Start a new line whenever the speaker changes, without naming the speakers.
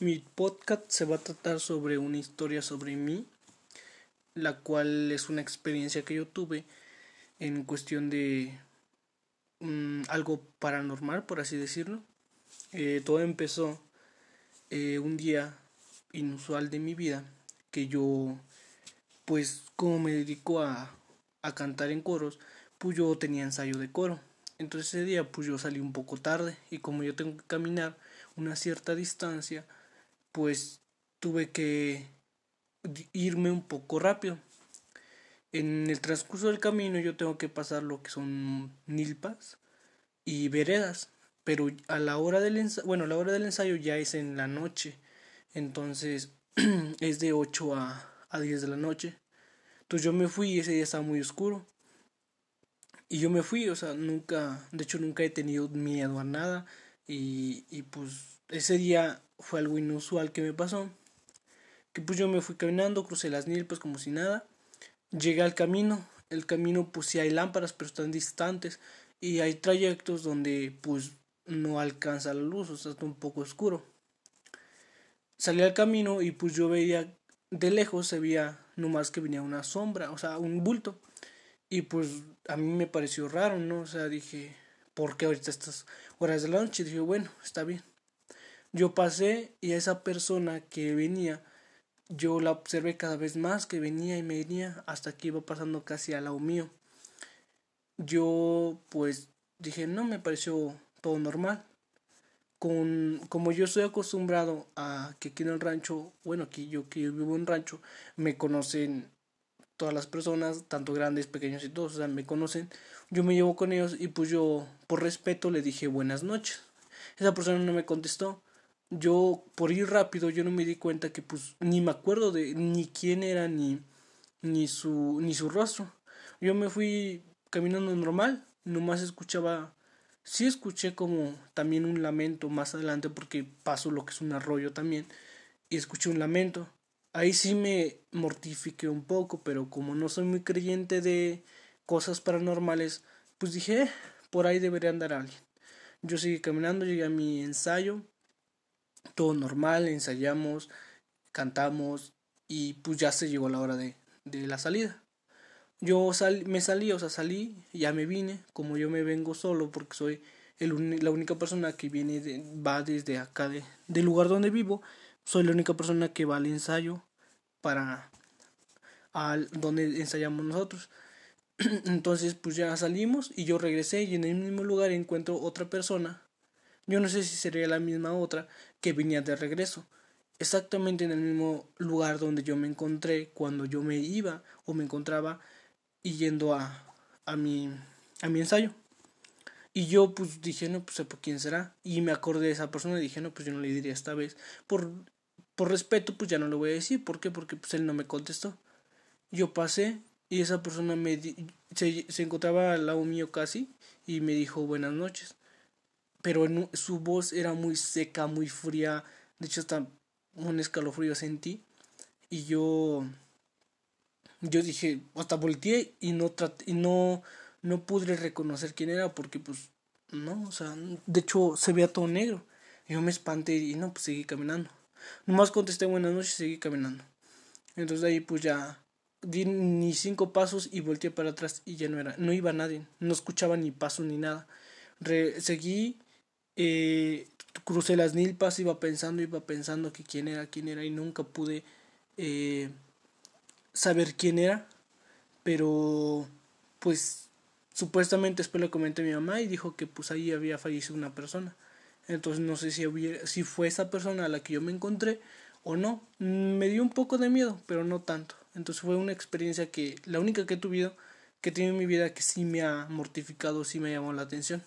Mi podcast se va a tratar sobre una historia sobre mí, la cual es una experiencia que yo tuve en cuestión de mm, algo paranormal, por así decirlo. Eh, todo empezó eh, un día inusual de mi vida, que yo, pues como me dedico a, a cantar en coros, pues yo tenía ensayo de coro. Entonces ese día pues yo salí un poco tarde y como yo tengo que caminar una cierta distancia, pues tuve que irme un poco rápido. En el transcurso del camino yo tengo que pasar lo que son nilpas y veredas, pero a la hora del ensayo, bueno, a la hora del ensayo ya es en la noche. Entonces es de 8 a, a 10 de la noche. Entonces yo me fui y ese día estaba muy oscuro. Y yo me fui, o sea, nunca, de hecho nunca he tenido miedo a nada. Y, y pues ese día fue algo inusual que me pasó. Que pues yo me fui caminando, crucé las nilpas como si nada. Llegué al camino. El camino pues sí hay lámparas, pero están distantes. Y hay trayectos donde pues no alcanza la luz, o sea, está un poco oscuro. Salí al camino y pues yo veía de lejos, se veía nomás que venía una sombra, o sea, un bulto. Y pues a mí me pareció raro, ¿no? O sea, dije, ¿por qué ahorita estas horas de la noche? Y dije, bueno, está bien. Yo pasé y a esa persona que venía, yo la observé cada vez más, que venía y me venía, hasta que iba pasando casi al lado mío. Yo pues dije, no, me pareció todo normal. Con, como yo estoy acostumbrado a que aquí en el rancho, bueno, aquí yo que vivo en rancho, me conocen todas las personas, tanto grandes, pequeños y todos, o sea, me conocen. Yo me llevo con ellos y pues yo, por respeto, le dije buenas noches. Esa persona no me contestó. Yo, por ir rápido, yo no me di cuenta que pues ni me acuerdo de ni quién era ni, ni, su, ni su rostro. Yo me fui caminando normal, nomás escuchaba, sí escuché como también un lamento más adelante porque paso lo que es un arroyo también y escuché un lamento ahí sí me mortifiqué un poco, pero como no soy muy creyente de cosas paranormales, pues dije, eh, por ahí debería andar alguien. Yo seguí caminando, llegué a mi ensayo, todo normal, ensayamos, cantamos y pues ya se llegó la hora de, de la salida. Yo sal, me salí, o sea, salí, ya me vine, como yo me vengo solo porque soy el, la única persona que viene va desde acá de, del lugar donde vivo, soy la única persona que va al ensayo para al donde ensayamos nosotros. Entonces, pues ya salimos y yo regresé y en el mismo lugar encuentro otra persona. Yo no sé si sería la misma otra que venía de regreso. Exactamente en el mismo lugar donde yo me encontré cuando yo me iba o me encontraba yendo a, a, mi, a mi ensayo. Y yo pues dije, no, pues quién será. Y me acordé de esa persona y dije, no, pues yo no le diría esta vez. Por por respeto, pues ya no lo voy a decir. ¿Por qué? Porque pues él no me contestó. Yo pasé y esa persona me se, se, encontraba al lado mío casi y me dijo buenas noches. Pero su voz era muy seca, muy fría. De hecho, hasta un escalofrío sentí. Y yo. Yo dije, hasta volteé y no y no, no pude reconocer quién era porque pues no, o sea, de hecho se veía todo negro. Yo me espanté y no, pues seguí caminando. Nomás contesté buenas noches y seguí caminando. Entonces de ahí pues ya di ni cinco pasos y volteé para atrás y ya no era, no iba nadie, no escuchaba ni paso ni nada. Re, seguí, eh, crucé las nilpas, iba pensando, iba pensando que quién era, quién era y nunca pude eh, saber quién era, pero pues supuestamente después le comenté a mi mamá y dijo que pues ahí había fallecido una persona. Entonces no sé si, hubiera, si fue esa persona a la que yo me encontré o no. Me dio un poco de miedo, pero no tanto. Entonces fue una experiencia que, la única que he tenido, que tenido en mi vida que sí me ha mortificado, sí me llamó la atención.